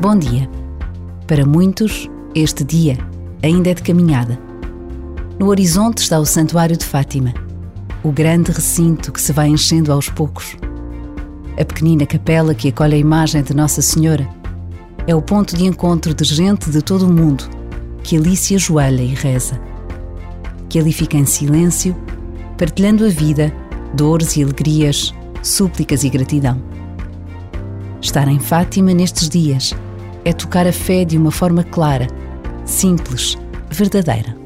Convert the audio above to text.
Bom dia. Para muitos, este dia ainda é de caminhada. No horizonte está o Santuário de Fátima, o grande recinto que se vai enchendo aos poucos. A pequenina capela que acolhe a imagem de Nossa Senhora é o ponto de encontro de gente de todo o mundo que ali se ajoelha e reza. Que ali fica em silêncio, partilhando a vida, dores e alegrias, súplicas e gratidão. Estar em Fátima nestes dias é tocar a fé de uma forma clara, simples, verdadeira.